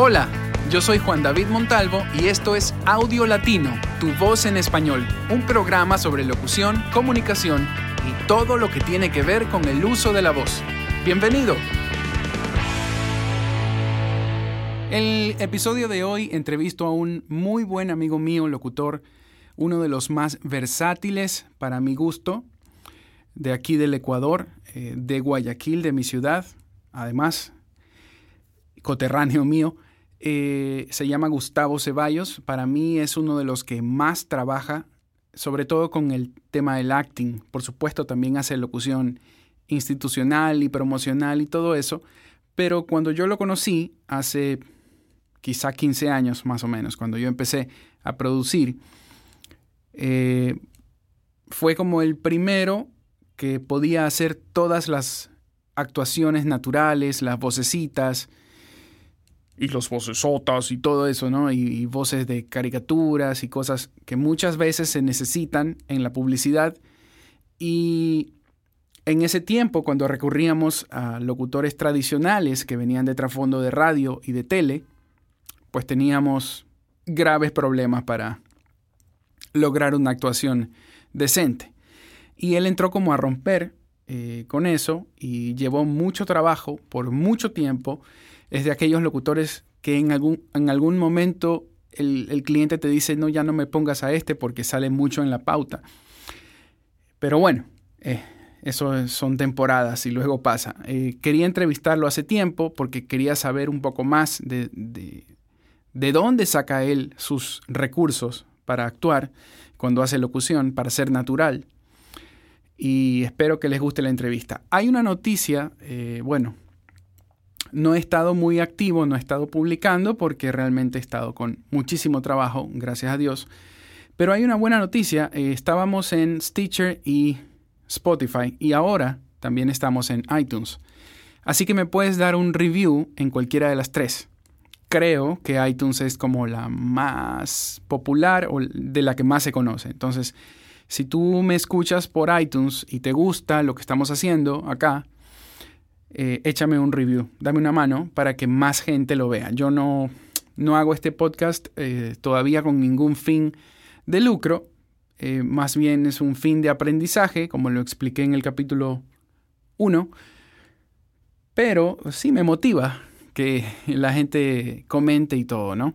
Hola, yo soy Juan David Montalvo y esto es Audio Latino, tu voz en español, un programa sobre locución, comunicación y todo lo que tiene que ver con el uso de la voz. Bienvenido. El episodio de hoy entrevisto a un muy buen amigo mío, locutor, uno de los más versátiles para mi gusto, de aquí del Ecuador, eh, de Guayaquil, de mi ciudad, además, coterráneo mío. Eh, se llama Gustavo Ceballos. Para mí es uno de los que más trabaja, sobre todo con el tema del acting. Por supuesto, también hace locución institucional y promocional y todo eso. Pero cuando yo lo conocí, hace quizá 15 años más o menos, cuando yo empecé a producir, eh, fue como el primero que podía hacer todas las actuaciones naturales, las vocecitas, y los vocesotas y todo eso, ¿no? Y, voces de caricaturas y cosas que muchas veces se necesitan en la publicidad. Y en ese tiempo, cuando recurríamos a locutores tradicionales que venían de trasfondo de radio y de tele, pues teníamos graves problemas para lograr una actuación decente. Y él entró como a romper eh, con eso y llevó mucho trabajo por mucho tiempo es de aquellos locutores que en algún, en algún momento el, cliente te dice, no, ya no me pongas a este porque sale mucho en la pauta. Pero bueno, eh, eso son temporadas y luego pasa. Eh, quería entrevistarlo hace tiempo porque quería saber un poco más de, de, de dónde saca él sus recursos para actuar cuando hace locución, para ser natural. Y espero que les guste la entrevista. Hay una noticia, eh, bueno, no he estado muy activo, no he estado publicando porque realmente he estado con muchísimo trabajo, gracias a Dios. Pero hay una buena noticia, eh, estábamos en Stitcher y Spotify y ahora también estamos en iTunes. Así que me puedes dar un review en cualquiera de las tres. Creo que iTunes es como la más popular o de la que más se conoce. Entonces, si tú me escuchas por iTunes y te gusta lo que estamos haciendo acá, eh, échame un review, dame una mano para que más gente lo vea. Yo no, no hago este podcast eh, todavía con ningún fin de lucro, eh, más bien es un fin de aprendizaje, como lo expliqué en el capítulo 1, pero sí me motiva que la gente comente y todo, ¿no?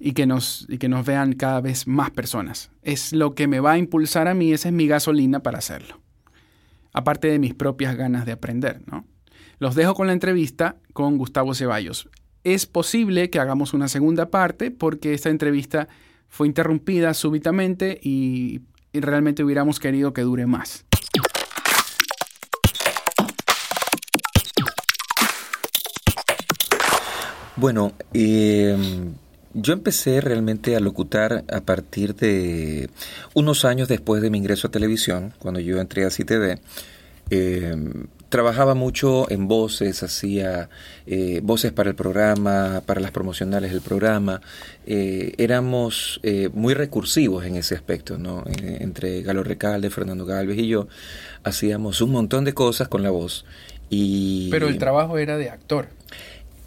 Y que, nos, y que nos vean cada vez más personas. Es lo que me va a impulsar a mí, esa es mi gasolina para hacerlo. Aparte de mis propias ganas de aprender, ¿no? Los dejo con la entrevista con Gustavo Ceballos. Es posible que hagamos una segunda parte porque esta entrevista fue interrumpida súbitamente y, realmente hubiéramos querido que dure más. Bueno, em, yo empecé realmente a locutar a partir de unos años después de mi ingreso a televisión, cuando yo entré a CTV. Em, trabajaba mucho en voces, hacía eh, voces para el programa, para las promocionales del programa. Eh, éramos eh, muy recursivos en ese aspecto, ¿no? entre Galo Recalde, Fernando Galvez y yo hacíamos un montón de cosas con la voz. Y, Pero el trabajo era de actor.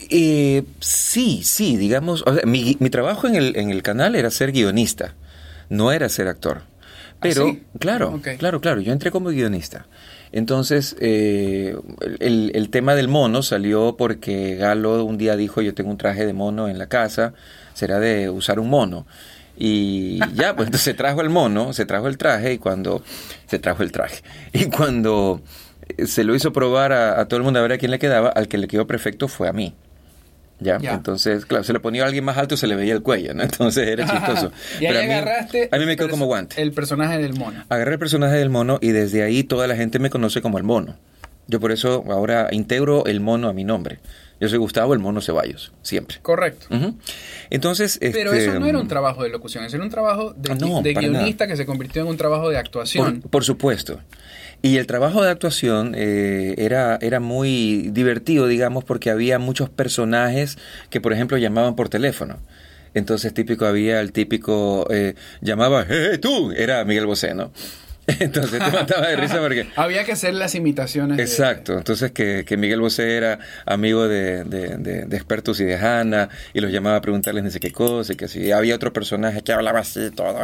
sí, sí, digamos, mi, mi, trabajo en el, en el canal era ser guionista, no era ser actor. ¿Ah, Pero, claro, claro, claro, yo entré como guionista. Entonces, eh, el, tema del mono salió porque Galo un día dijo, yo tengo un traje de mono en la casa, será de usar un mono. Y ya, pues entonces se trajo el mono, se trajo el traje y cuando se trajo el traje. Y cuando se lo hizo probar a, a todo el mundo a ver a quién le quedaba, al que le quedó perfecto fue a mí. ¿Ya? Entonces, claro, se le ponía a alguien más alto se le veía el cuello, ¿no? Entonces era chistoso. y ahí agarraste. A mí me quedó como guante. El personaje del mono. Agarré el personaje del mono y desde ahí toda la gente me conoce como el mono. Yo por eso ahora integro el mono a mi nombre. Yo soy Gustavo el Mono Ceballos, siempre. Correcto. Entonces, Pero eso no era un este, trabajo de locución, era un trabajo de, ah, guionista que se convirtió en un trabajo de actuación. por supuesto. Y el trabajo de actuación eh, era, era muy divertido, digamos, porque había muchos personajes que, por ejemplo, llamaban por teléfono. Entonces, típico había el típico, eh, llamaba, ¡eh, tú! Era Miguel Bosé, ¿no? Entonces te mataba de risa porque... Había que hacer las imitaciones. Exacto, entonces que, que, Miguel Bosé era amigo de, de, expertos y de Hanna y los llamaba a preguntarles ni sé qué cosa y que si había otro personaje que hablaba así todo,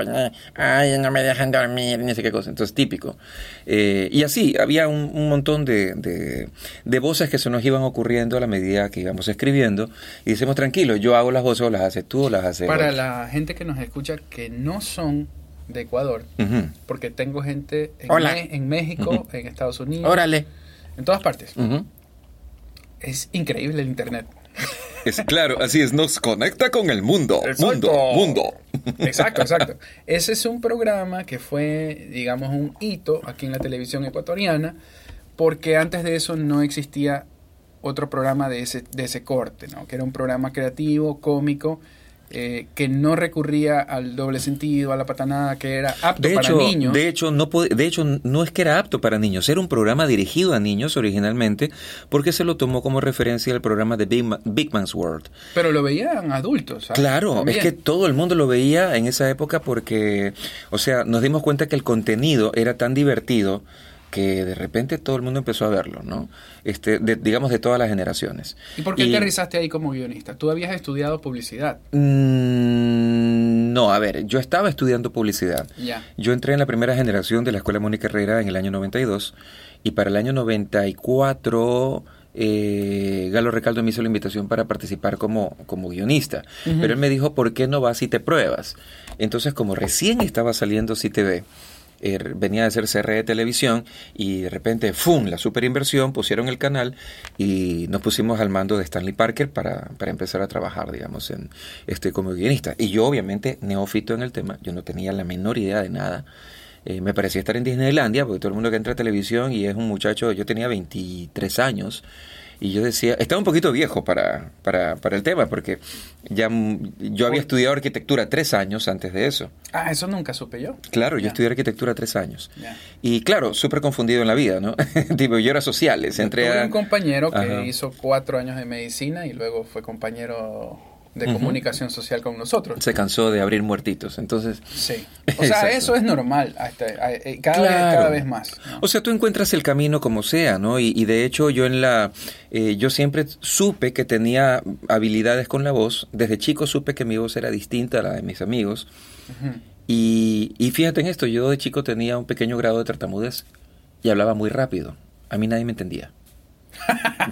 ay, no me dejan dormir, ni sé qué cosa, entonces típico. Eh, y así, había un, un montón de, de, voces que se nos iban ocurriendo a la medida que íbamos escribiendo y decimos, tranquilo, yo hago las voces o las haces tú o las haces Para la gente que nos escucha que no son de Ecuador, porque tengo gente en, en México, en Estados Unidos, Órale. en todas partes. Es increíble el Internet. Es claro, así es, nos conecta con el mundo. Mundo, mundo. Exacto, exacto. Ese es un programa que fue, digamos, un hito aquí en la televisión ecuatoriana, porque antes de eso no existía otro programa de ese, de ese corte, ¿no? Que era un programa creativo, cómico, eh, que no recurría al doble sentido, a la patanada, que era apto para niños. De hecho, no de hecho, no es que era apto para niños, era un programa dirigido a niños originalmente, porque se lo tomó como referencia el programa de Big, Man's World. Pero lo veían adultos. Claro, es que todo el mundo lo veía en esa época porque, o sea, nos dimos cuenta que el contenido era tan divertido que de repente todo el mundo empezó a verlo, ¿no? Este, digamos de todas las generaciones. ¿Y por qué te aterrizaste ahí como guionista? ¿Tú habías estudiado publicidad? Mm, no, a ver, yo estaba estudiando publicidad. Yo entré en la primera generación de la Escuela Mónica Herrera en el año 92 y para el año 94 eh, Galo Recaldo me hizo la invitación para participar como, como guionista. Pero él me dijo, ¿por qué no vas y te pruebas? Entonces, como recién estaba saliendo CTV, Er, venía de ser CR de televisión y de repente, ¡fum!, la superinversión, pusieron el canal y nos pusimos al mando de Stanley Parker para, para empezar a trabajar, digamos, en este como guionista. Y yo, obviamente, neófito en el tema, yo no tenía la menor idea de nada. Eh, me parecía estar en Disneylandia, porque todo el mundo que entra a televisión y es un muchacho, yo tenía 23 años, y yo decía, estaba un poquito viejo para, para, para el tema, porque ya yo había estudiado arquitectura tres años antes de eso. Ah, eso nunca supe yo. Claro, yo estudié arquitectura tres años. Y claro, súper confundido en la vida, ¿no? tipo, yo era sociales. Entré Tuve un compañero que hizo cuatro años de medicina y luego fue compañero de comunicación social con nosotros. Se cansó de abrir muertitos, entonces... Sí. O sea, eso es normal, eh, cada, vez, cada vez más. O sea, tú encuentras el camino como sea, ¿no? Y, de hecho yo en la... Eh, yo siempre supe que tenía habilidades con la voz. Desde chico supe que mi voz era distinta a la de mis amigos. y, y fíjate en esto, yo de chico tenía un pequeño grado de tartamudez y hablaba muy rápido. A mí nadie me entendía.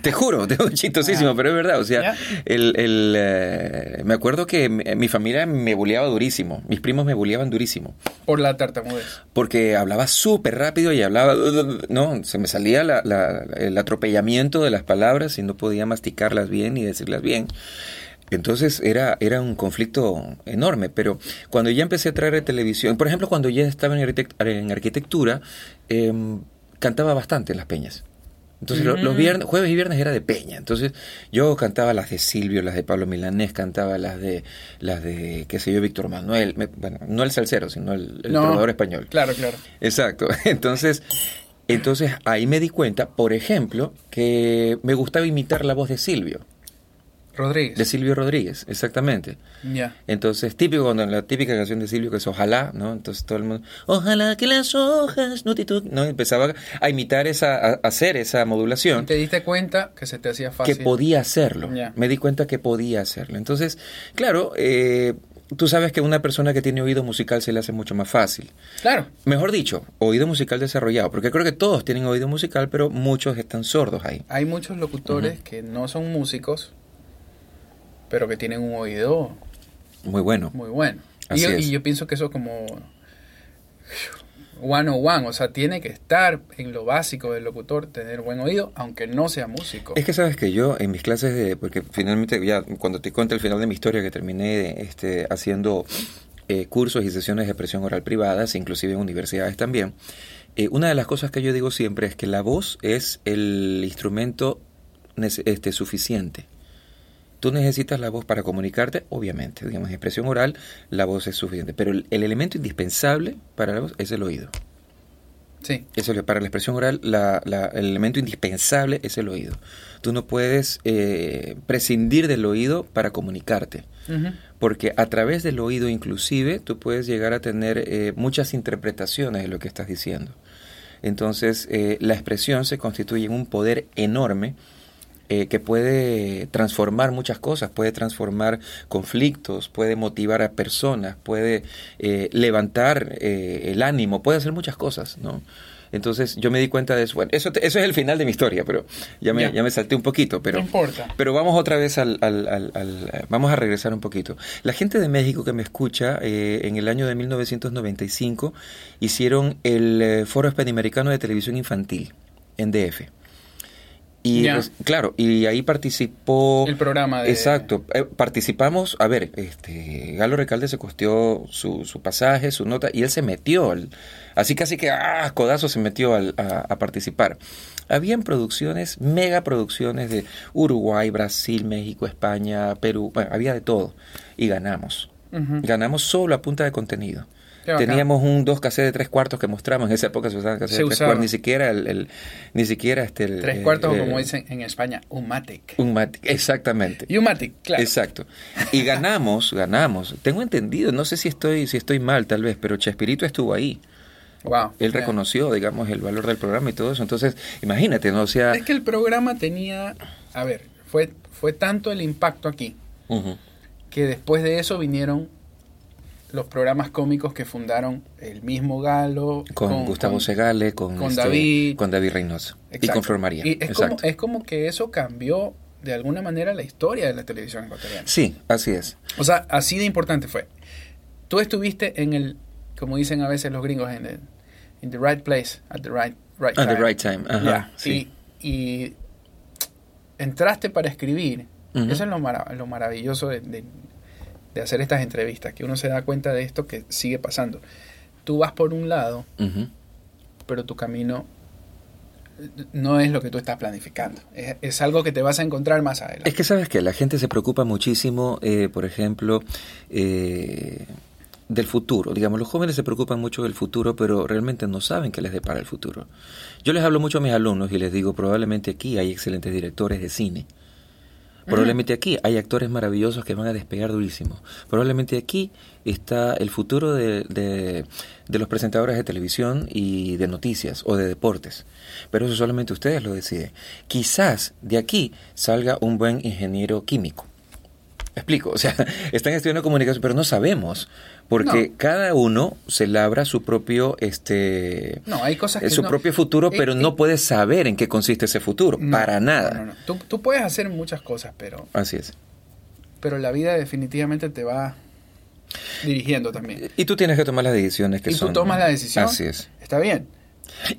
Te juro, te chistosísimo, pero es verdad. O sea, el, eh, me acuerdo que mi, familia me bulleaba durísimo. Mis primos me bulleaban durísimo. Por la tartamudez. Porque hablaba súper rápido y hablaba. No, se me salía el atropellamiento de las palabras y no podía masticarlas bien y decirlas bien. Entonces era, era un conflicto enorme, pero cuando ya empecé a traer televisión, por ejemplo, cuando ya estaba en, arquitectura, em, cantaba bastante en las peñas. Entonces los viernes, jueves y viernes era de peña. Entonces yo cantaba las de Silvio, las de Pablo Milanés, cantaba las de las de qué sé yo, Víctor Manuel, bueno, no el salsero, sino el, el español. Claro, claro. Exacto. Entonces, entonces ahí me di cuenta, por ejemplo, que me gustaba imitar la voz de Silvio. Rodríguez. De Silvio Rodríguez, exactamente. Ya. Entonces, típico cuando la típica canción de Silvio que es Ojalá, ¿no? Entonces todo el mundo, Ojalá que las hojas no te ¿no? Empezaba a imitar esa, a hacer esa modulación. ¿Y te diste cuenta que se te hacía fácil. Que podía hacerlo. Me di cuenta que podía hacerlo. Entonces, claro, eh, tú sabes que a una persona que tiene oído musical se le hace mucho más fácil. Claro. Mejor dicho, oído musical desarrollado, porque creo que todos tienen oído musical, pero muchos están sordos ahí. Hay muchos locutores que no son músicos, pero que tienen un oído muy bueno. Muy bueno. y yo, y yo, pienso que eso como one on one, o sea, tiene que estar en lo básico del locutor, tener buen oído, aunque no sea músico. Es que sabes que yo en mis clases de, porque finalmente ya cuando te cuento el final de mi historia que terminé este, haciendo eh, cursos y sesiones de expresión oral privadas, inclusive en universidades también, eh, una de las cosas que yo digo siempre es que la voz es el instrumento este, suficiente. Tú necesitas la voz para comunicarte, obviamente, digamos, en expresión oral la voz es suficiente, pero el, elemento indispensable para la voz es el oído. Sí. Eso para la expresión oral, el elemento indispensable es el oído. Tú no puedes eh, prescindir del oído para comunicarte. Porque a través del oído inclusive tú puedes llegar a tener eh, muchas interpretaciones de lo que estás diciendo. Entonces eh, la expresión se constituye en un poder enorme eh, que puede transformar muchas cosas, puede transformar conflictos, puede motivar a personas, puede eh, levantar eh, el ánimo, puede hacer muchas cosas, ¿no? Entonces yo me di cuenta de eso. Bueno, eso, eso es el final de mi historia, pero ya me, ya. me salté un poquito. Pero, no importa. Pero vamos otra vez al, al, al, Vamos a regresar un poquito. La gente de México que me escucha, en el año de 1995 hicieron el Foro Panamericano de Televisión Infantil en DF. Y pues, claro, y ahí participó... El programa de... Exacto. Eh, participamos, a ver, este, Galo Recalde se costeó su, su pasaje, su nota, y él se metió, así casi que, ah, codazo se metió al, a, participar. Habían producciones, mega producciones de Uruguay, Brasil, México, España, Perú, bueno, había de todo. Y ganamos. Ganamos solo a punta de contenido. Teníamos un dos cassettes de tres cuartos que mostramos. En esa época se usaban cassettes de tres cuartos. Ni siquiera el, ni siquiera este el, Tres cuartos, como dicen en España, un matic. Un matic, exactamente. Y un matic, claro. Exacto. Y ganamos, ganamos. Tengo entendido, no sé si estoy, si estoy mal tal vez, pero Chespirito estuvo ahí. Wow. Él reconoció, digamos, el valor del programa y todo eso. Entonces, imagínate, ¿no? O sea... Es que el programa tenía, a ver, fue, fue tanto el impacto aquí, que después de eso vinieron los programas cómicos que fundaron el mismo Galo. Con, Gustavo Segale, con, con este, David. Con David Reynoso. Y con Flor María. Y es, como, es como que eso cambió de alguna manera la historia de la televisión ecuatoriana. Sí, así es. O sea, así de importante fue. Tú estuviste en el, como dicen a veces los gringos, en el in the right place, at the right, right time. At the right time, ajá. sí. y, entraste para escribir. Eso es lo, lo maravilloso de, de hacer estas entrevistas, que uno se da cuenta de esto que sigue pasando. Tú vas por un lado, pero tu camino no es lo que tú estás planificando. Es, algo que te vas a encontrar más adelante. Es que sabes que la gente se preocupa muchísimo, eh, por ejemplo, eh, del futuro. Digamos, los jóvenes se preocupan mucho del futuro, pero realmente no saben qué les depara el futuro. Yo les hablo mucho a mis alumnos y les digo, probablemente aquí hay excelentes directores de cine Probablemente aquí hay actores maravillosos que van a despegar durísimo. Probablemente aquí está el futuro de, de, los presentadores de televisión y de noticias o de deportes. Pero eso solamente ustedes lo deciden. Quizás de aquí salga un buen ingeniero químico. explico? O sea, están estudiando comunicación, pero no sabemos porque cada uno se labra su propio este no, hay cosas que su propio futuro eh, pero no eh, puedes saber en qué consiste ese futuro para nada. tú, tú, puedes hacer muchas cosas pero así es. pero la vida definitivamente te va dirigiendo también. Y tú tienes que tomar las decisiones que y tú tomas la decisión. Así es. Está bien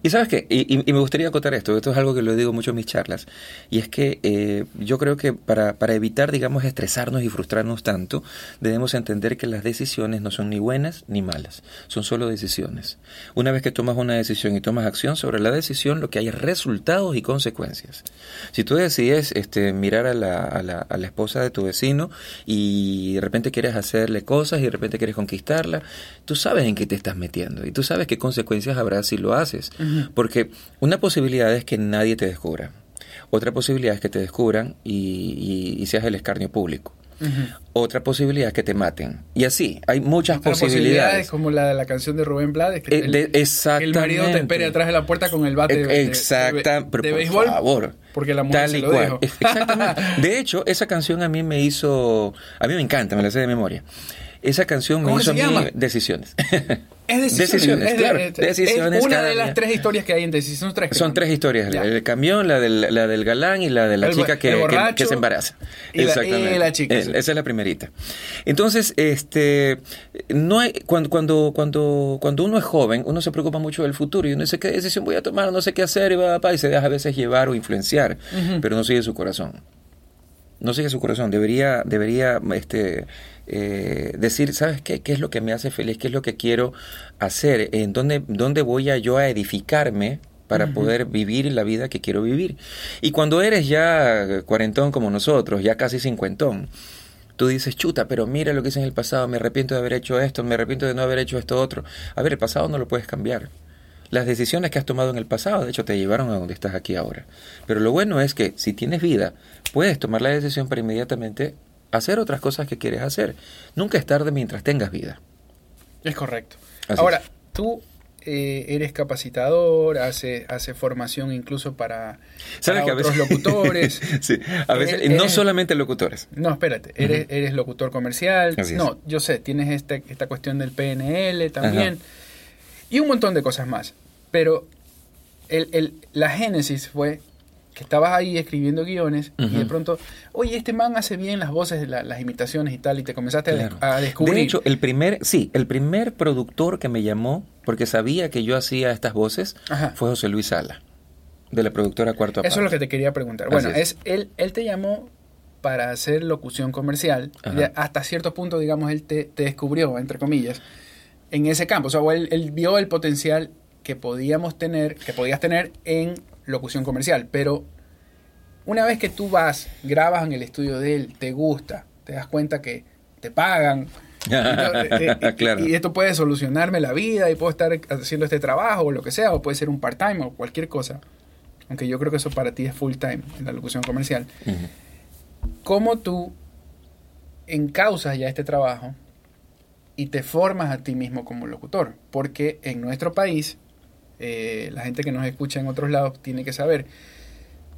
y sabes qué, y, me gustaría acotar esto, esto es algo que lo digo mucho en mis charlas, y es que eh, yo creo que para, para evitar, digamos, estresarnos y frustrarnos tanto, debemos entender que las decisiones no son ni buenas ni malas, son solo decisiones. Una vez que tomas una decisión y tomas acción sobre la decisión, lo que hay es resultados y consecuencias. Si tú decides este, mirar a la, a, la, a la esposa de tu vecino y de repente quieres hacerle cosas y de repente quieres conquistarla, tú sabes en qué te estás metiendo y tú sabes qué consecuencias habrá si lo haces. Porque una posibilidad es que nadie te descubra. Otra posibilidad es que te descubran y, seas el escarnio público. Otra posibilidad es que te maten. Y así, hay muchas posibilidades. como la de la canción de Rubén Blades, que, eh, el, marido te espere atrás de la puerta con el bate de, Exacta, de, béisbol. favor. Porque la mujer se lo Exactamente. De hecho, esa canción a mí me hizo... A mí me encanta, me la sé de memoria. Esa canción me hizo a mí decisiones. Es decisiones, decisiones, claro. decisiones una de las tres historias que hay en Decisiones. Son tres, Son tres historias. El camión, la del, la del galán y la de la chica que, que, se embaraza. Y Exactamente. La, chica. esa es la primerita. Entonces, este, no hay, cuando, cuando, cuando, cuando uno es joven, uno se preocupa mucho del futuro y uno dice qué decisión voy a tomar, no sé qué hacer y va, y se deja a veces llevar o influenciar, pero no sigue su corazón. No sigue su corazón. Debería, debería, este, eh, decir, ¿sabes qué? ¿Qué es lo que me hace feliz? ¿Qué es lo que quiero hacer? ¿En dónde, dónde voy a yo a edificarme? para poder vivir la vida que quiero vivir. Y cuando eres ya cuarentón como nosotros, ya casi cincuentón, tú dices, chuta, pero mira lo que hice en el pasado, me arrepiento de haber hecho esto, me arrepiento de no haber hecho esto otro. A ver, el pasado no lo puedes cambiar. las decisiones que has tomado en el pasado, de hecho, te llevaron a donde estás aquí ahora. Pero lo bueno es que si tienes vida, puedes tomar la decisión para inmediatamente hacer otras cosas que quieres hacer. Nunca es tarde mientras tengas vida. Es correcto. ahora, tú eh, eres capacitador, hace, hace formación incluso para, otros locutores. sí, a veces, no solamente locutores. No, espérate, eres, eres locutor comercial. no, yo sé, tienes este, esta cuestión del PNL también y un montón de cosas más. Pero el, el, la génesis fue que estabas ahí escribiendo guiones y de pronto, oye, este man hace bien las voces, las imitaciones y tal, y te comenzaste a, descubrir. De hecho, el primer, sí, el primer productor que me llamó, porque sabía que yo hacía estas voces, fue José Luis Sala, de la productora Cuarto Eso es lo que te quería preguntar. bueno, es. él, él te llamó para hacer locución comercial, hasta cierto punto, digamos, él te, te descubrió, entre comillas, en ese campo. O sea, él, vio el potencial que podíamos tener, que podías tener en locución comercial. Pero una vez que tú vas, grabas en el estudio de él, te gusta, te das cuenta que te pagan. Eh, eh, y, esto puede solucionarme la vida y puedo estar haciendo este trabajo o lo que sea, o puede ser un part-time o cualquier cosa. Aunque yo creo que eso para ti es full-time en la locución comercial. ¿Cómo tú encausas ya este trabajo y te formas a ti mismo como locutor. Porque en nuestro país, eh, la gente que nos escucha en otros lados tiene que saber,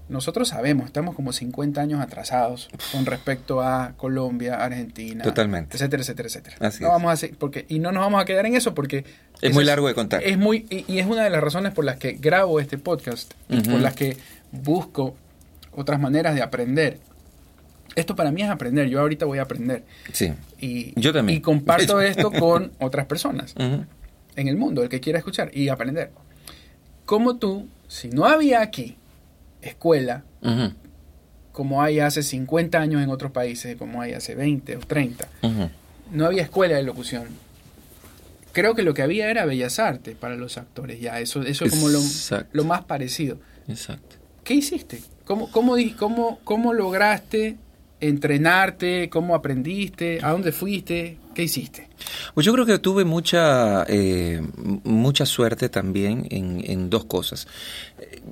nosotros sabemos, estamos como 50 años atrasados con respecto a Colombia, Argentina, Totalmente. etcétera, etcétera, etcétera. no vamos a hacer, porque y no nos vamos a quedar en eso porque es muy largo de contar. Es muy y, es una de las razones por las que grabo este podcast y por las que busco otras maneras de aprender esto para mí es aprender, yo ahorita voy a aprender. Sí. Y, yo también. Y comparto esto con otras personas en el mundo, el que quiera escuchar y aprender. Como tú, si no había aquí escuela, como hay hace 50 años en otros países, como hay hace 20 o 30, no había escuela de locución. Creo que lo que había era bellas artes para los actores, ya, eso, eso es como lo, lo, más parecido. Exacto. ¿Qué hiciste? ¿Cómo, cómo, cómo, cómo lograste entrenarte? ¿Cómo aprendiste? ¿A dónde fuiste? ¿Qué hiciste? Pues yo creo que tuve mucha, eh, mucha suerte también en, dos cosas.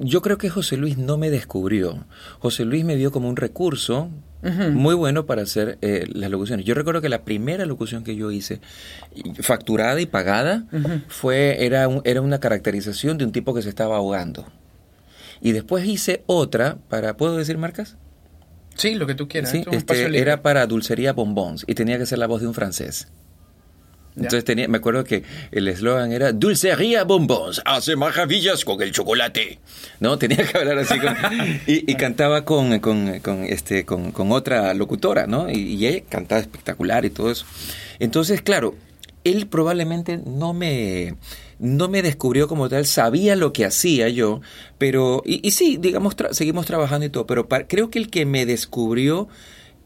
Yo creo que José Luis no me descubrió. José Luis me vio como un recurso muy bueno para hacer eh, las locuciones. Yo recuerdo que la primera locución que yo hice, facturada y pagada, fue era, era una caracterización de un tipo que se estaba ahogando. Y después hice otra para, ¿puedo decir marcas? Sí, lo que tú quieras. Sí, este, era para Dulcería Bonbons y tenía que ser la voz de un francés. Entonces tenía, me acuerdo que el eslogan era Dulcería Bonbons, hace maravillas con el chocolate. ¿No? Tenía que hablar así con, y, cantaba con, con, con, este, con, con otra locutora, ¿no? Y, y, ella cantaba espectacular y todo eso. Entonces, claro, él probablemente no me no me descubrió como tal, sabía lo que hacía yo, pero, y, sí, digamos, seguimos trabajando y todo, pero creo que el que me descubrió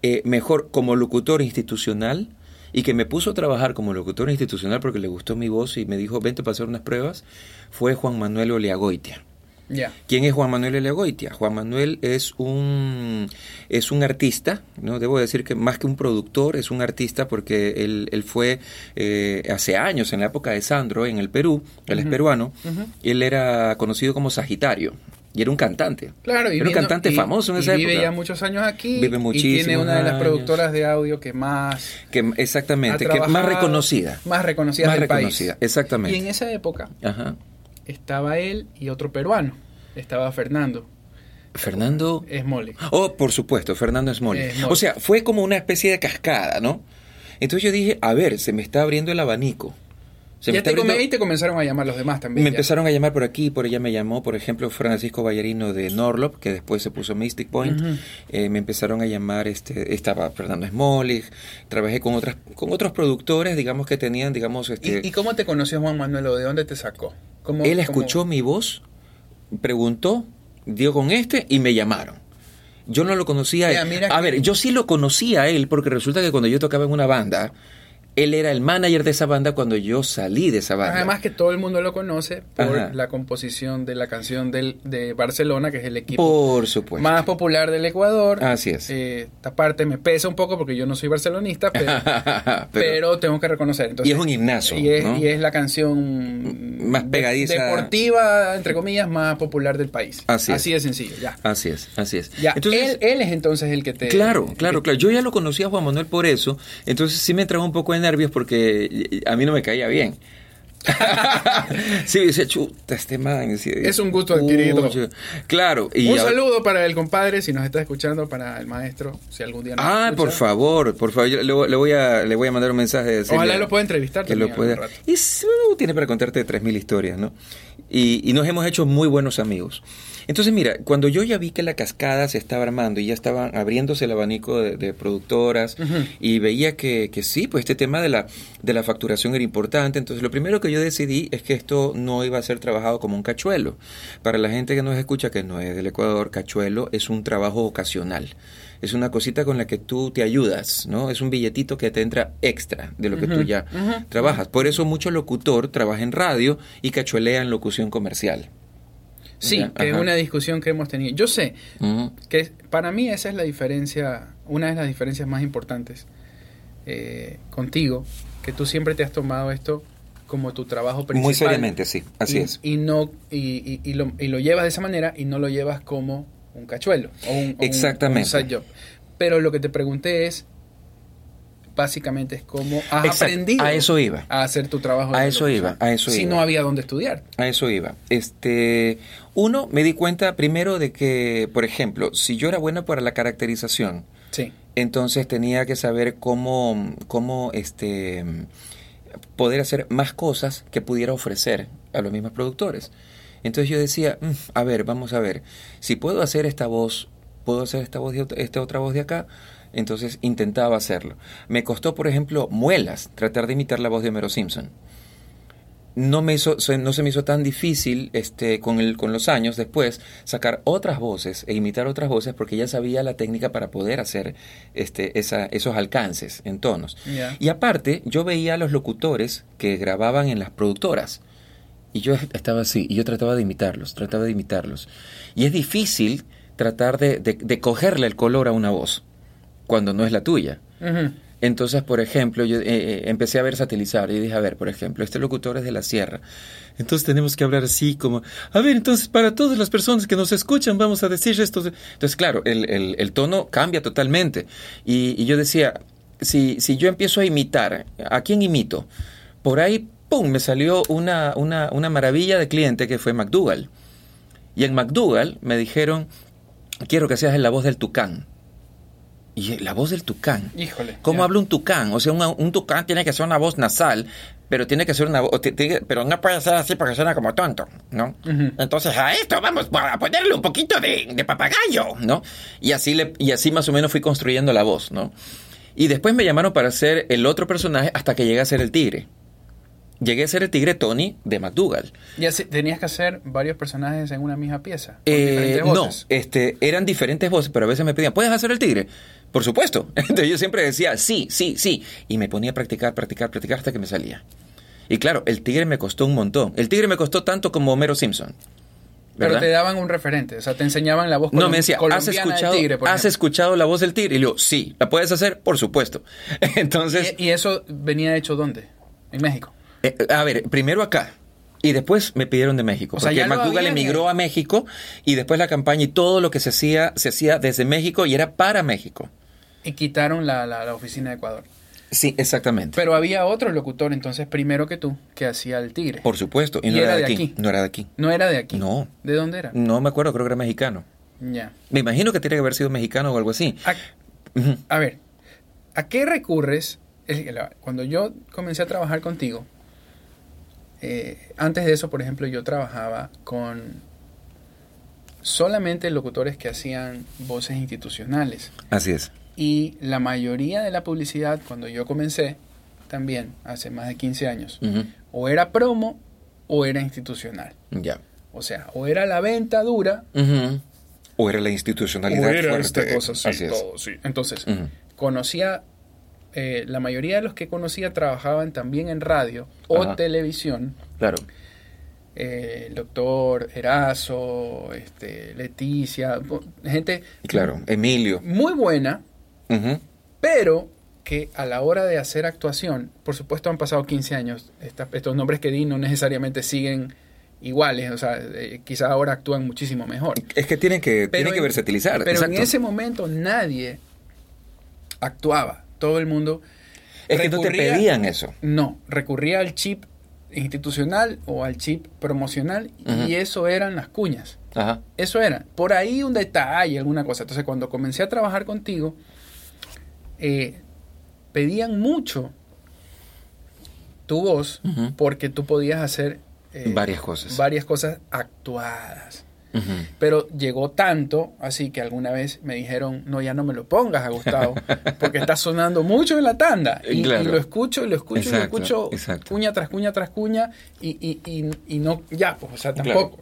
eh, mejor como locutor institucional y que me puso a trabajar como locutor institucional porque le gustó mi voz y me dijo, vente para hacer unas pruebas, fue Juan Manuel Oleagoitia. ¿Quién es Juan Manuel Elegoitia? Juan Manuel es un, es un artista, ¿no? Debo decir que más que un productor, es un artista porque él, él fue eh, hace años, en la época de Sandro, en el Perú, él es peruano, él era conocido como Sagitario. Y era un cantante. Claro, y era un cantante famoso en esa vive época. ya muchos años aquí. Vive muchísimo. Y tiene una de las productoras de audio que más. Que, exactamente, que más reconocida. Más reconocida más reconocida, exactamente. Y en esa época, Ajá estaba él y otro peruano. Estaba Fernando. Fernando Smoley. Oh, por supuesto, Fernando Smoley. O sea, fue como una especie de cascada, ¿no? Entonces yo dije, a ver, se me está abriendo el abanico. Se te y te comenzaron a llamar los demás también. Me empezaron a llamar por aquí, por allá me llamó, por ejemplo, Francisco Ballarino de Norlop, que después se puso Mystic Point. Eh, me empezaron a llamar, este, estaba Fernando Smoley, trabajé con otras, con otros productores, digamos, que tenían, digamos, este... ¿Y, cómo te conoció Juan Manuel o de dónde te sacó? Él escuchó mi voz, preguntó, dio con este y me llamaron. Yo no lo conocía. a ver, yo sí lo conocía a él porque resulta que cuando yo tocaba en una banda, él era el manager de esa banda cuando yo salí de esa banda. Además que todo el mundo lo conoce por la composición de la canción del, de Barcelona, que es el equipo más popular del Ecuador. Así es. Eh, esta parte me pesa un poco porque yo no soy barcelonista, pero, tengo que reconocer. y es un gimnasio. Y es, y es la canción más pegadiza. Deportiva, entre comillas, más popular del país. Así, así es. sencillo, ya. Así es, así es. Ya, entonces, él, es entonces el que te... Claro, claro, claro. Yo ya lo conocía a Juan Manuel por eso, entonces sí me trajo un poco de nervios porque a mí no me caía bien. sí, dice, chuta, este man. es un gusto adquirido. claro. Y un saludo para el compadre, si nos está escuchando, para el maestro, si algún día nos Ah, por favor, por favor, le, voy a, le voy a mandar un mensaje. Ojalá lo pueda entrevistar que lo pueda. Y tiene para contarte 3.000 historias, ¿no? Y, y nos hemos hecho muy buenos amigos. Entonces, mira, cuando yo ya vi que la cascada se estaba armando y ya estaban abriéndose el abanico de, productoras y veía que, que, sí, pues este tema de la, de la facturación era importante, entonces lo primero que yo decidí es que esto no iba a ser trabajado como un cachuelo. Para la gente que nos escucha, que no es del Ecuador, cachuelo es un trabajo ocasional es una cosita con la que tú te ayudas, ¿no? Es un billetito que te entra extra de lo que tú ya trabajas. Por eso mucho locutor trabaja en radio y cachuelea en locución comercial. Sí, que es una discusión que hemos tenido. Yo sé que para mí esa es la diferencia, una de las diferencias más importantes eh, contigo, que tú siempre te has tomado esto como tu trabajo principal. Muy seriamente, sí, así es. Y, no, y, y, lo, y, lo, llevas de esa manera y no lo llevas como un cachuelo o un, Exactamente. job. Pero lo que te pregunté es, básicamente es como has aprendido a eso iba. a hacer tu trabajo a eso iba a eso si no había dónde estudiar. A eso iba. Este uno me di cuenta primero de que por ejemplo si yo era bueno para la caracterización sí. entonces tenía que saber cómo cómo este poder hacer más cosas que pudiera ofrecer a los mismos productores entonces yo decía mm, a ver vamos a ver si puedo hacer esta voz puedo hacer esta voz esta otra voz de acá entonces intentaba hacerlo. Me costó, por ejemplo, muelas tratar de imitar la voz de Homero Simpson. No, me hizo, no se me hizo tan difícil este, con, el, con los años después sacar otras voces e imitar otras voces porque ya sabía la técnica para poder hacer este, esa, esos alcances en tonos. Y aparte, yo veía a los locutores que grababan en las productoras. Y yo estaba así, y yo trataba de imitarlos, trataba de imitarlos. Y es difícil tratar de, de cogerle el color a una voz cuando no es la tuya. Entonces, por ejemplo, yo eh, eh, empecé a versatilizar y dije, a ver, por ejemplo, este locutor es de la sierra. Entonces tenemos que hablar así como, a ver, entonces para todas las personas que nos escuchan vamos a decir esto. Entonces, claro, el, tono cambia totalmente. Y, yo decía, si, si yo empiezo a imitar, ¿a quién imito? Por ahí, ¡pum!, me salió una, una, una maravilla de cliente que fue McDougall. Y en McDougall me dijeron, quiero que seas la voz del tucán. Y la voz del tucán. Híjole. ¿Cómo habla un tucán? O sea, un, tucán tiene que ser una voz nasal, pero tiene que ser una voz, pero no puede ser así porque suena como tonto, ¿no? Entonces a esto vamos a ponerle un poquito de, papagayo, ¿no? Y así, le, y así más o menos fui construyendo la voz, ¿no? Y después me llamaron para ser el otro personaje hasta que llegué a ser el tigre. Llegué a ser el tigre Tony de McDougall. ¿Y así, tenías que hacer varios personajes en una misma pieza? Eh, no, este, eran diferentes voces, pero a veces me pedían, ¿puedes hacer el tigre? Por supuesto. Entonces yo siempre decía, sí, sí, sí. Y me ponía a practicar, practicar, practicar hasta que me salía. Y claro, el tigre me costó un montón. El tigre me costó tanto como Homero Simpson. Pero te daban un referente, o sea, te enseñaban la voz No, me decía, ¿has escuchado, ¿has escuchado la voz del tigre? Y yo, sí, ¿la puedes hacer? Por supuesto. Entonces... ¿Y, eso venía hecho dónde? ¿En México? Eh, a ver, primero acá. Y después me pidieron de México. O sea, porque McDougall emigró a México y después la campaña y todo lo que se hacía, se hacía desde México y era para México. Y quitaron la, la, oficina de Ecuador. Sí, exactamente. Pero había otro locutor entonces primero que tú que hacía el tigre. Por supuesto, y no era, de aquí. No era de aquí. No era de aquí. No. ¿De dónde era? No me acuerdo, creo que era mexicano. Ya. Me imagino que tiene que haber sido mexicano o algo así. A, ver, ¿a qué recurres? Cuando yo comencé a trabajar contigo, eh, antes de eso, por ejemplo, yo trabajaba con solamente locutores que hacían voces institucionales. Así es. Y la mayoría de la publicidad, cuando yo comencé, también hace más de 15 años, o era promo o era institucional. Ya. O sea, o era la venta dura. O era la institucionalidad. O era esta cosa, sí, todo, sí. Entonces, conocía, eh, la mayoría de los que conocía trabajaban también en radio o televisión. Claro. Eh, el doctor Erazo, este, Leticia, gente. Claro, Emilio. Muy buena, pero que a la hora de hacer actuación, por supuesto han pasado 15 años, estos nombres que di no necesariamente siguen iguales, o sea, eh, quizás ahora actúan muchísimo mejor. Es que tienen que, tienen que versatilizar. Pero en ese momento nadie actuaba, todo el mundo... Es que no te pedían eso. No, recurría al chip institucional o al chip promocional y eso eran las cuñas. Eso era. Por ahí un detalle, alguna cosa. Entonces cuando comencé a trabajar contigo, eh, pedían mucho tu voz porque tú podías hacer eh, varias cosas. Varias cosas actuadas. Pero llegó tanto, así que alguna vez me dijeron, no, ya no me lo pongas a Gustavo, porque está sonando mucho en la tanda. Y, lo escucho, y lo escucho, y lo escucho, cuña tras cuña tras cuña, y, no, ya, pues, o sea, tampoco.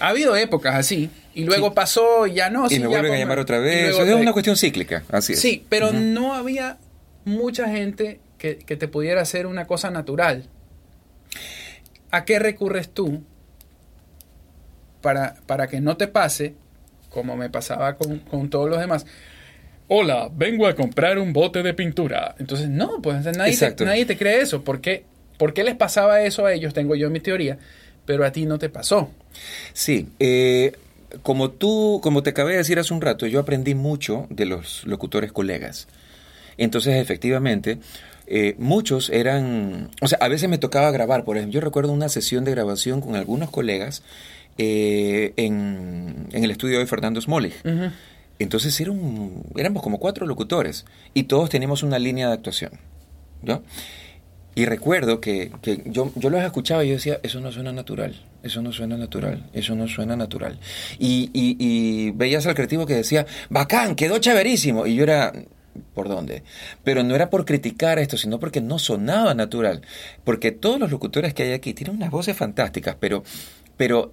Ha habido épocas así, y luego pasó, y ya no. Y me vuelven a llamar otra vez. es una cuestión cíclica, así es. Sí, pero no había mucha gente que, que te pudiera hacer una cosa natural. ¿A qué recurres tú para, para que no te pase, como me pasaba con, todos los demás? Hola, vengo a comprar un bote de pintura. Entonces, no, pues nadie, te, nadie te cree eso. ¿Por qué? ¿Por qué les pasaba eso a ellos? Tengo yo mi teoría, pero a ti no te pasó. Sí, eh, como tú, como te acabé de decir hace un rato, yo aprendí mucho de los locutores colegas. Entonces, efectivamente, eh, muchos eran, o sea, a veces me tocaba grabar, por ejemplo, yo recuerdo una sesión de grabación con algunos colegas eh, en, el estudio de Fernando Smolich. Entonces era éramos como cuatro locutores y todos teníamos una línea de actuación. ¿no? Y recuerdo que, yo, yo los escuchaba y yo decía, eso no suena natural, eso no suena natural, eso no suena natural. Y, y, y veías al creativo que decía, bacán, quedó chéverísimo. Y yo era, por dónde. Pero no era por criticar esto, sino porque no sonaba natural. Porque todos los locutores que hay aquí tienen unas voces fantásticas, pero, pero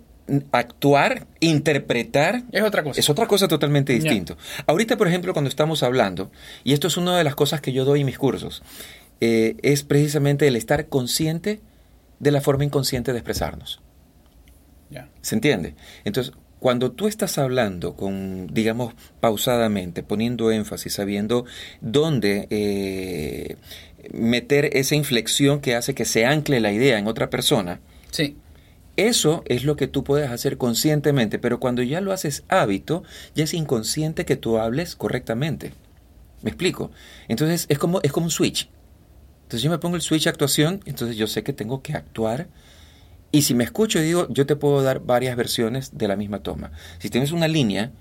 actuar, interpretar es otra cosa. Es otra cosa totalmente distinto. Ahorita, por ejemplo, cuando estamos hablando, y esto es una de las cosas que yo doy en mis cursos, eh, es precisamente el estar consciente de la forma inconsciente de expresarnos. ¿Se entiende? Entonces, cuando tú estás hablando con, digamos, pausadamente, poniendo énfasis, sabiendo dónde eh, meter esa inflexión que hace que se ancle la idea en otra persona, sí. Eso es lo que tú puedes hacer conscientemente, pero cuando ya lo haces hábito, ya es inconsciente que tú hables correctamente. ¿Me explico? Entonces es como, es como un switch. Entonces yo me pongo el switch actuación, entonces yo sé que tengo que actuar y si me escucho y digo, yo te puedo dar varias versiones de la misma toma. Si tienes una línea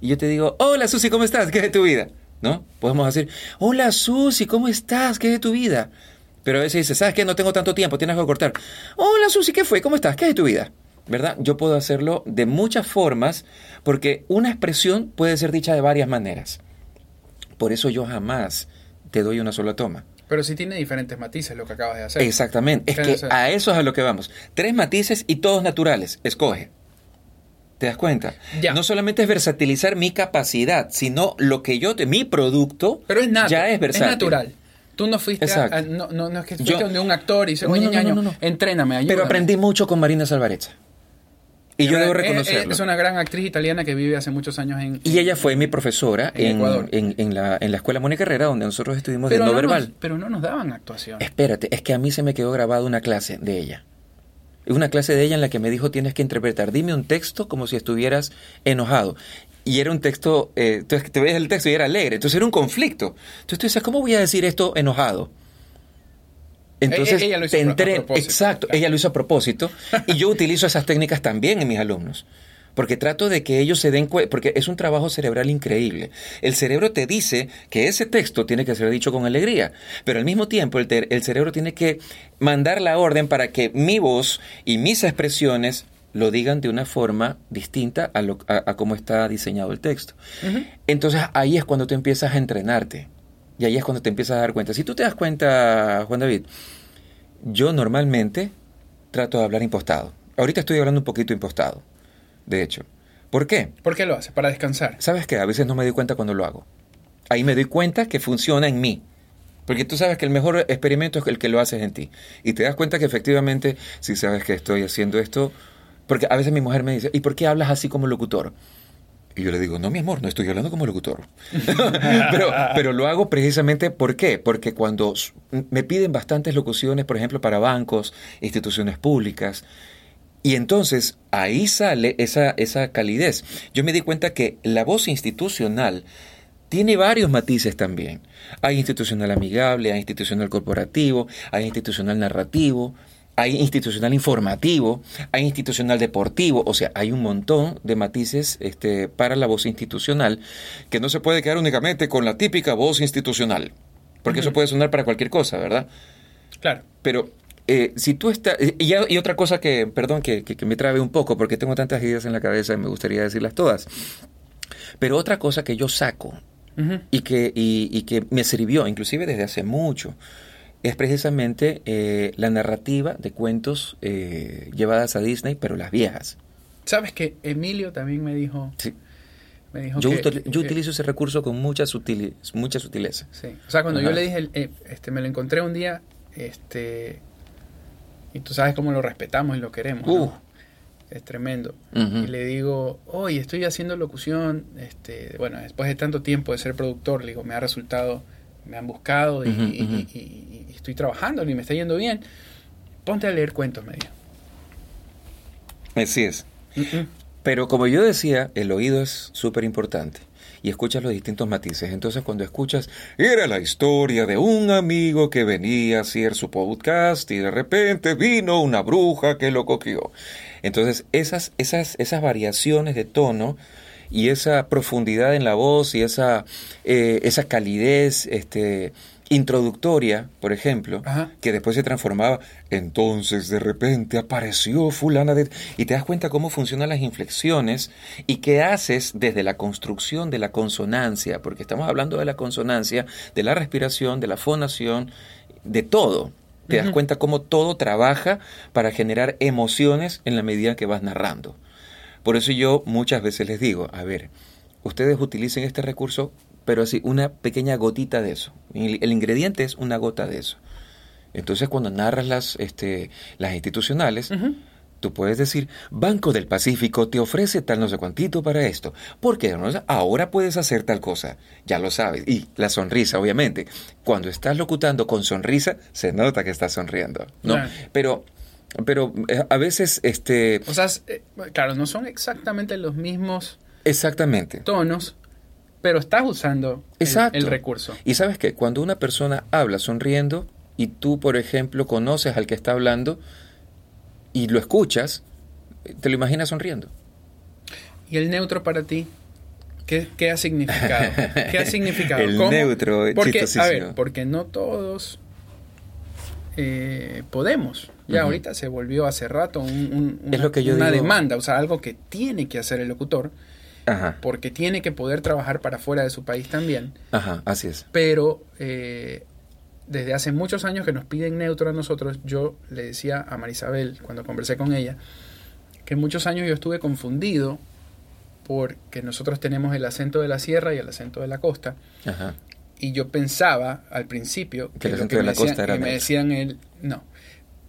y yo te digo, hola Susi, ¿cómo estás? ¿Qué es de tu vida? ¿No? Podemos decir, hola Susi, ¿cómo estás? ¿Qué es de tu vida? Pero a veces dices, ¿sabes qué? No tengo tanto tiempo, tienes que cortar. Hola Susi, ¿qué fue? ¿Cómo estás? ¿Qué es de tu vida? ¿Verdad? Yo puedo hacerlo de muchas formas porque una expresión puede ser dicha de varias maneras. Por eso yo jamás te doy una sola toma. Pero sí tiene diferentes matices lo que acabas de hacer. Exactamente. Es que a eso es a lo que vamos. Tres matices y todos naturales. Escoge. ¿Te das cuenta? Ya. No solamente es versatilizar mi capacidad, sino lo que yo, te, mi producto, Pero es ya es versátil. Es natural. Tú no fuiste a, no, no, no, es que fuiste donde un actor y dice, oye, no, entréname, ayúdame. Pero aprendí mucho con Marina Salvarezza. Y yo debo reconocerlo. Es una gran actriz italiana que vive hace muchos años en... Y ella fue mi profesora en, en, en, la, en la Escuela Mónica Herrera, donde nosotros estuvimos de no, verbal. pero no nos daban actuación. Espérate, es que a mí se me quedó grabada una clase de ella. Una clase de ella en la que me dijo tienes que interpretar, dime un texto como si estuvieras enojado. Y era un texto, eh, entonces te ves el texto y era alegre, entonces era un conflicto. Entonces tú dices, ¿cómo voy a decir esto enojado? Entonces, ella lo hizo exacto, ella lo hizo a propósito y yo utilizo esas técnicas también en mis alumnos. Porque trato de que ellos se den cuenta, porque es un trabajo cerebral increíble. El cerebro te dice que ese texto tiene que ser dicho con alegría, pero al mismo tiempo el, el cerebro tiene que mandar la orden para que mi voz y mis expresiones lo digan de una forma distinta a, lo, a, cómo está diseñado el texto. Entonces ahí es cuando tú empiezas a entrenarte. Y ahí es cuando te empiezas a dar cuenta. Si tú te das cuenta, Juan David, yo normalmente trato de hablar impostado. Ahorita estoy hablando un poquito impostado, de hecho. ¿Por qué? ¿Por qué lo hace? Para descansar. ¿Sabes qué? A veces no me doy cuenta cuando lo hago. Ahí me doy cuenta que funciona en mí. Porque tú sabes que el mejor experimento es el que lo haces en ti. Y te das cuenta que efectivamente, si sabes que estoy haciendo esto, porque a veces mi mujer me dice, ¿y por qué hablas así como locutor? Y yo le digo, no, mi amor, no estoy hablando como locutor. pero, pero lo hago precisamente, ¿por qué? Porque cuando me piden bastantes locuciones, por ejemplo, para bancos, instituciones públicas, y entonces ahí sale esa, esa calidez. Yo me di cuenta que la voz institucional tiene varios matices también. Hay institucional amigable, hay institucional corporativo, hay institucional narrativo, hay institucional informativo, hay institucional deportivo, o sea, hay un montón de matices este, para la voz institucional que no se puede quedar únicamente con la típica voz institucional, porque eso puede sonar para cualquier cosa, ¿verdad? Claro. Pero eh, si tú estás... Eh, y, otra cosa que, perdón, que, me trabe un poco, porque tengo tantas ideas en la cabeza y me gustaría decirlas todas, pero otra cosa que yo saco y, que, y que me sirvió, inclusive desde hace mucho, es precisamente eh, la narrativa de cuentos eh, llevadas a Disney, pero las viejas. ¿Sabes que Emilio también me dijo? Sí. Me dijo yo, yo eh, utilizo ese recurso con mucha, sutil, mucha sutileza. Sí. O sea, cuando yo le dije, este, me lo encontré un día, este, y tú sabes cómo lo respetamos y lo queremos. Uh. Es tremendo. Y le digo, oye, estoy haciendo locución, este, bueno, después de tanto tiempo de ser productor, le digo, me ha resultado me han buscado y, estoy trabajando y me está yendo bien. Ponte a leer cuentos, me dijo. Así es. Pero como yo decía, el oído es súper importante y escuchas los distintos matices. Entonces cuando escuchas, era la historia de un amigo que venía a hacer su podcast y de repente vino una bruja que lo cogió. Entonces esas, esas, esas variaciones de tono y esa profundidad en la voz y esa, eh, esa calidez este, introductoria, por ejemplo, que después se transformaba, entonces de repente apareció fulana de... Y te das cuenta cómo funcionan las inflexiones y qué haces desde la construcción de la consonancia, porque estamos hablando de la consonancia, de la respiración, de la fonación, de todo. Te das cuenta cómo todo trabaja para generar emociones en la medida que vas narrando. Por eso yo muchas veces les digo, a ver, ustedes utilicen este recurso, pero así, una pequeña gotita de eso. El, ingrediente es una gota de eso. Entonces, cuando narras las, este, las institucionales, tú puedes decir, Banco del Pacífico te ofrece tal no sé cuantito para esto. ¿Por qué? Ahora puedes hacer tal cosa. Ya lo sabes. Y la sonrisa, obviamente. Cuando estás locutando con sonrisa, se nota que estás sonriendo. ¿no? Pero pero eh, a veces, este... O sea, eh, claro, no son exactamente los mismos... Exactamente. Tonos, pero estás usando el, recurso. Y sabes que cuando una persona habla sonriendo y tú, por ejemplo, conoces al que está hablando y lo escuchas, te lo imaginas sonriendo. ¿Y el neutro para ti? ¿Qué, qué ha significado? ¿Qué ha significado? el neutro, porque, a ver, porque no todos eh, podemos. Ya ahorita se volvió hace rato una, demanda, o sea, algo que tiene que hacer el locutor, porque tiene que poder trabajar para fuera de su país también. Ajá, así es. Pero eh, desde hace muchos años que nos piden neutro a nosotros, yo le decía a Marisabel, cuando conversé con ella, que muchos años yo estuve confundido porque nosotros tenemos el acento de la sierra y el acento de la costa. Ajá. Y yo pensaba al principio que, el acento de la costa era me decían el no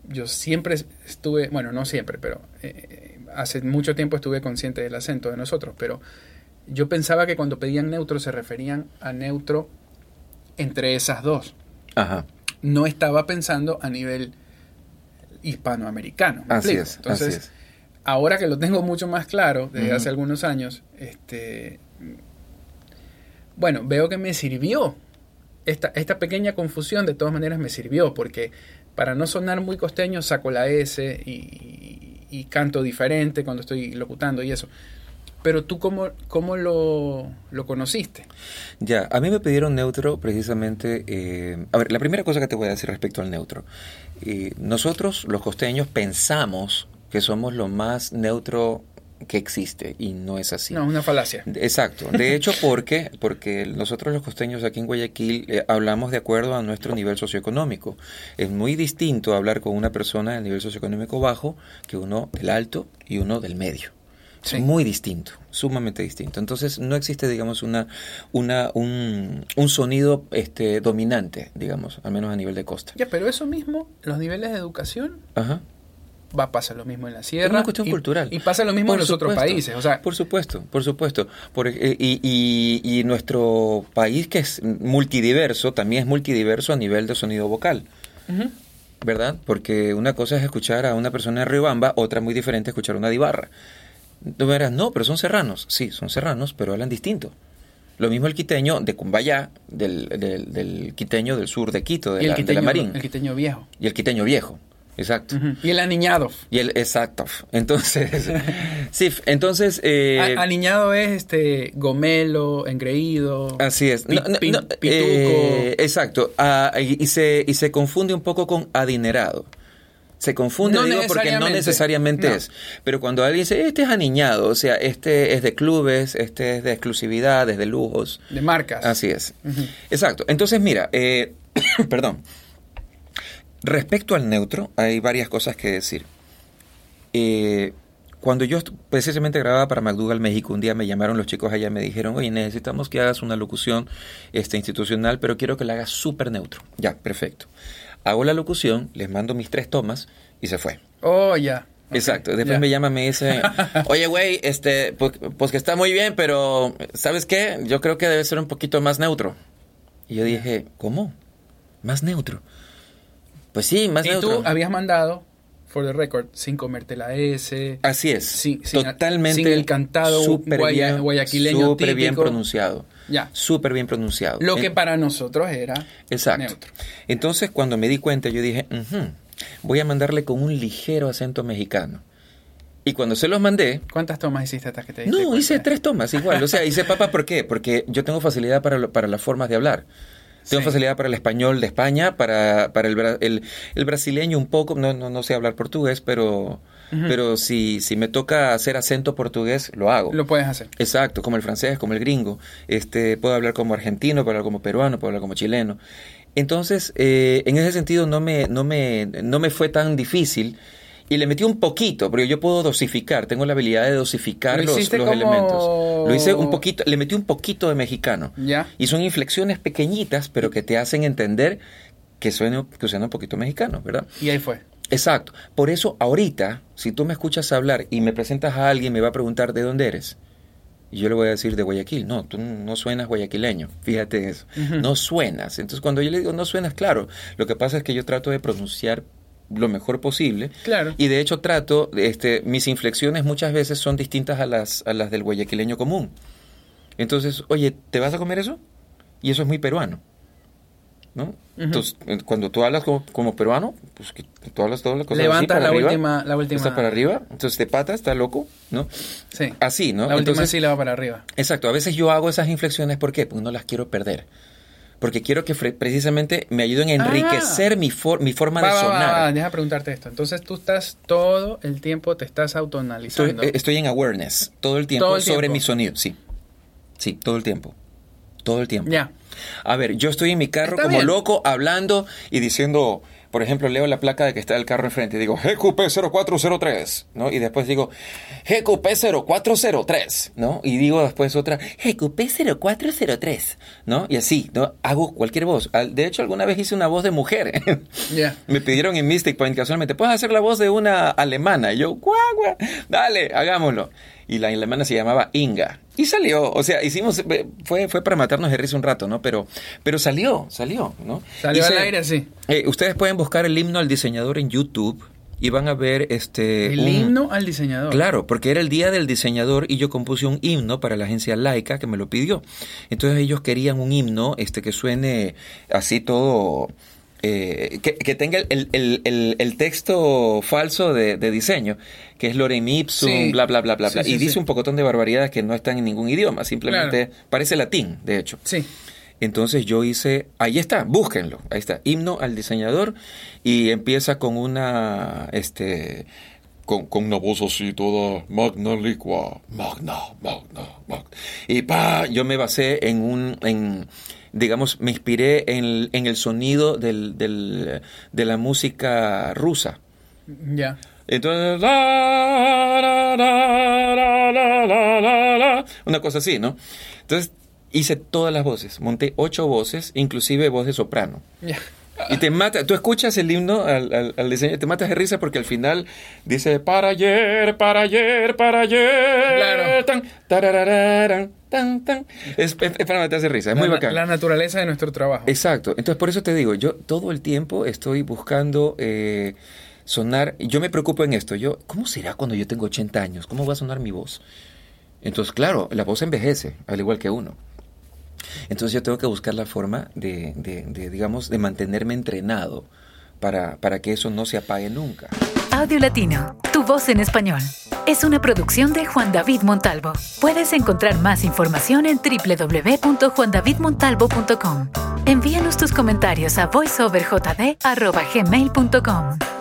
yo siempre estuve, bueno, no siempre, pero eh, hace mucho tiempo estuve consciente del acento de nosotros, pero yo pensaba que cuando pedían neutro se referían a neutro entre esas dos. Ajá. No estaba pensando a nivel hispanoamericano. Así es. Entonces, ahora que lo tengo mucho más claro, desde hace algunos años, este, bueno, veo que me sirvió. Esta, esta pequeña confusión de todas maneras me sirvió porque para no sonar muy costeño, saco la S y, canto diferente cuando estoy locutando y eso. Pero tú, ¿cómo, cómo lo, conociste? Ya, a mí me pidieron neutro precisamente... Eh, a ver, la primera cosa que te voy a decir respecto al neutro. Eh, nosotros, los costeños, pensamos que somos lo más neutro que existe y no es así. No, una falacia. Exacto. De hecho, ¿por qué? Porque nosotros los costeños aquí en Guayaquil eh, hablamos de acuerdo a nuestro nivel socioeconómico. Es muy distinto hablar con una persona del nivel socioeconómico bajo que uno del alto y uno del medio. Es muy distinto, sumamente distinto. Entonces no existe, digamos, una, una, un, un sonido este, dominante, digamos, al menos a nivel de costa. Ya, pero eso mismo, los niveles de educación, Ajá va a pasar lo mismo en la sierra. Es una cuestión cultural. Y pasa lo mismo en los otros países. O sea, por supuesto, por supuesto. Eh, y, y, nuestro país, que es multidiverso, también es multidiverso a nivel de sonido vocal. ¿Verdad? Porque una cosa es escuchar a una persona de Riobamba, otra muy diferente es escuchar a una dibarra. Tú verás, no, pero son serranos. Sí, son serranos, pero hablan distinto. Lo mismo el quiteño de Cumbayá, del, del, quiteño del sur de Quito, de, la, de la Marín. El quiteño viejo. Y el quiteño viejo. Exacto. Y el aniñado. Y el exacto. Entonces, sí, entonces... Eh, aniñado es este gomelo, engreído. Así es. Eh, exacto. Ah, y, se, y se confunde un poco con adinerado. Se confunde, digo, porque no necesariamente es. Pero cuando alguien dice, este es aniñado, o sea, este es de clubes, este es de exclusividad, es de lujos. De marcas. Así es. Exacto. Entonces, mira, eh, perdón. Respecto al neutro, hay varias cosas que decir. Eh, cuando yo precisamente grababa para McDougall México, un día me llamaron los chicos allá y me dijeron, oye, necesitamos que hagas una locución este, institucional, pero quiero que la hagas súper neutro. Ya, perfecto hago la locución, les mando mis tres tomas y se fue. Oh, ya. Exacto. Después me llama, me dice, oye, güey, este, pues, pues, que está muy bien, pero ¿sabes qué? Yo creo que debe ser un poquito más neutro. Y yo dije, ¿cómo? ¿Más neutro? Pues sí, más neutro. Y tú habías mandado, for the record, sin comerte la S. Así es. totalmente. Sin el cantado super bien, guayaquileño Súper bien pronunciado. Ya. Súper bien pronunciado. Lo que para nosotros era Exacto. neutro. Entonces, cuando me di cuenta, yo dije, voy a mandarle con un ligero acento mexicano. Y cuando se los mandé... ¿Cuántas tomas hiciste hasta que te No, hice tres tomas igual. O sea, hice papa, ¿por qué? Porque yo tengo facilidad para, para las formas de hablar. Tengo facilidad para el español de España, para, para el, el, brasileño un poco, no, no, no sé hablar portugués, pero pero si, si me toca hacer acento portugués, lo hago. Lo puedes hacer. Exacto, como el francés, como el gringo. Este, puedo hablar como argentino, puedo hablar como peruano, puedo hablar como chileno. Entonces, eh, en ese sentido no me, no, me, no me fue tan difícil. Y le metí un poquito, porque yo puedo dosificar, tengo la habilidad de dosificar los, los elementos. Lo hice un poquito, le metí un poquito de mexicano. ¿Ya? Y son inflexiones pequeñitas, pero que te hacen entender que suena, que suena un poquito mexicano, ¿verdad? Y ahí fue. Exacto. Por eso ahorita, si tú me escuchas hablar y me presentas a alguien, me va a preguntar de dónde eres. Y yo le voy a decir de Guayaquil. No, tú no suenas guayaquileño. Fíjate eso. No suenas. Entonces cuando yo le digo no suenas, claro. Lo que pasa es que yo trato de pronunciar lo mejor posible. Claro. Y de hecho trato, este, mis inflexiones muchas veces son distintas a las, a las del guayaquileño común. Entonces, oye, ¿te vas a comer eso? Y eso es muy peruano. ¿no? Entonces, cuando tú hablas como, peruano, pues que tú hablas todas las cosas Levanta así para la arriba, última, la última. Está para arriba, entonces de pata, está loco, ¿no? Sí. Así, ¿no? La última sí la va para arriba. Exacto, a veces yo hago esas inflexiones, ¿por qué? Porque no las quiero perder. Porque quiero que precisamente me ayuden a enriquecer mi, mi forma de sonar. deja preguntarte esto. Entonces tú estás todo el tiempo, te estás autonalizando. Estoy, estoy en awareness todo el tiempo sobre mi sonido, sí. Sí, todo el tiempo. Todo el tiempo. Ya. A ver, yo estoy en mi carro como loco hablando y diciendo, por ejemplo, leo la placa de que está el carro enfrente y digo GQP0403, ¿no? Y después digo GQP0403, ¿no? Y digo después otra GQP0403, ¿no? Y así, ¿no? Hago cualquier voz. De hecho, alguna vez hice una voz de mujer. Me pidieron en Mystic Point casualmente, ¿puedes hacer la voz de una alemana? Y yo, guau, guau, dale, hagámoslo y la alemana se llamaba Inga. Y salió, o sea, hicimos, fue, fue para matarnos de risa un rato, ¿no? Pero, pero salió, salió, ¿no? Salió al aire, sí. Eh, ustedes pueden buscar el himno al diseñador en YouTube y van a ver este... El himno al diseñador. Claro, porque era el día del diseñador y yo compuse un himno para la agencia Laika que me lo pidió. Entonces ellos querían un himno este que suene así todo eh, que, tenga el, texto falso de, diseño, que es lorem ipsum, bla, bla, bla, bla, bla. y dice un pocotón de barbaridades que no están en ningún idioma, simplemente parece latín, de hecho. Sí. Entonces yo hice, ahí está, búsquenlo, ahí está, himno al diseñador y empieza con una, este, con, con, una voz así toda magna liqua, magna, magna, magna. Y pa, yo me basé en un, en, digamos, me inspiré en, en el sonido del, del, de la música rusa. Ya. Entonces, una cosa así, ¿no? Entonces hice todas las voces, monté ocho voces, inclusive voz de soprano. Ya. Y te mata, tú escuchas el himno al, al, diseño, te matas de risa porque al final dice para ayer, para ayer, para ayer. Tan, tan, tan. Es, para matarse de risa, es muy bacán. La naturaleza de nuestro trabajo. Exacto. Entonces, por eso te digo, yo todo el tiempo estoy buscando eh, sonar. Yo me preocupo en esto. Yo, ¿cómo será cuando yo tengo 80 años? ¿Cómo va a sonar mi voz? Entonces, claro, la voz envejece, al igual que uno. Entonces yo tengo que buscar la forma de, digamos, de mantenerme entrenado para, para que eso no se apague nunca. Audio Latino, tu voz en español. Es una producción de Juan David Montalvo. Puedes encontrar más información en www.juandavidmontalvo.com. Envíanos tus comentarios a voiceoverjd.gmail.com.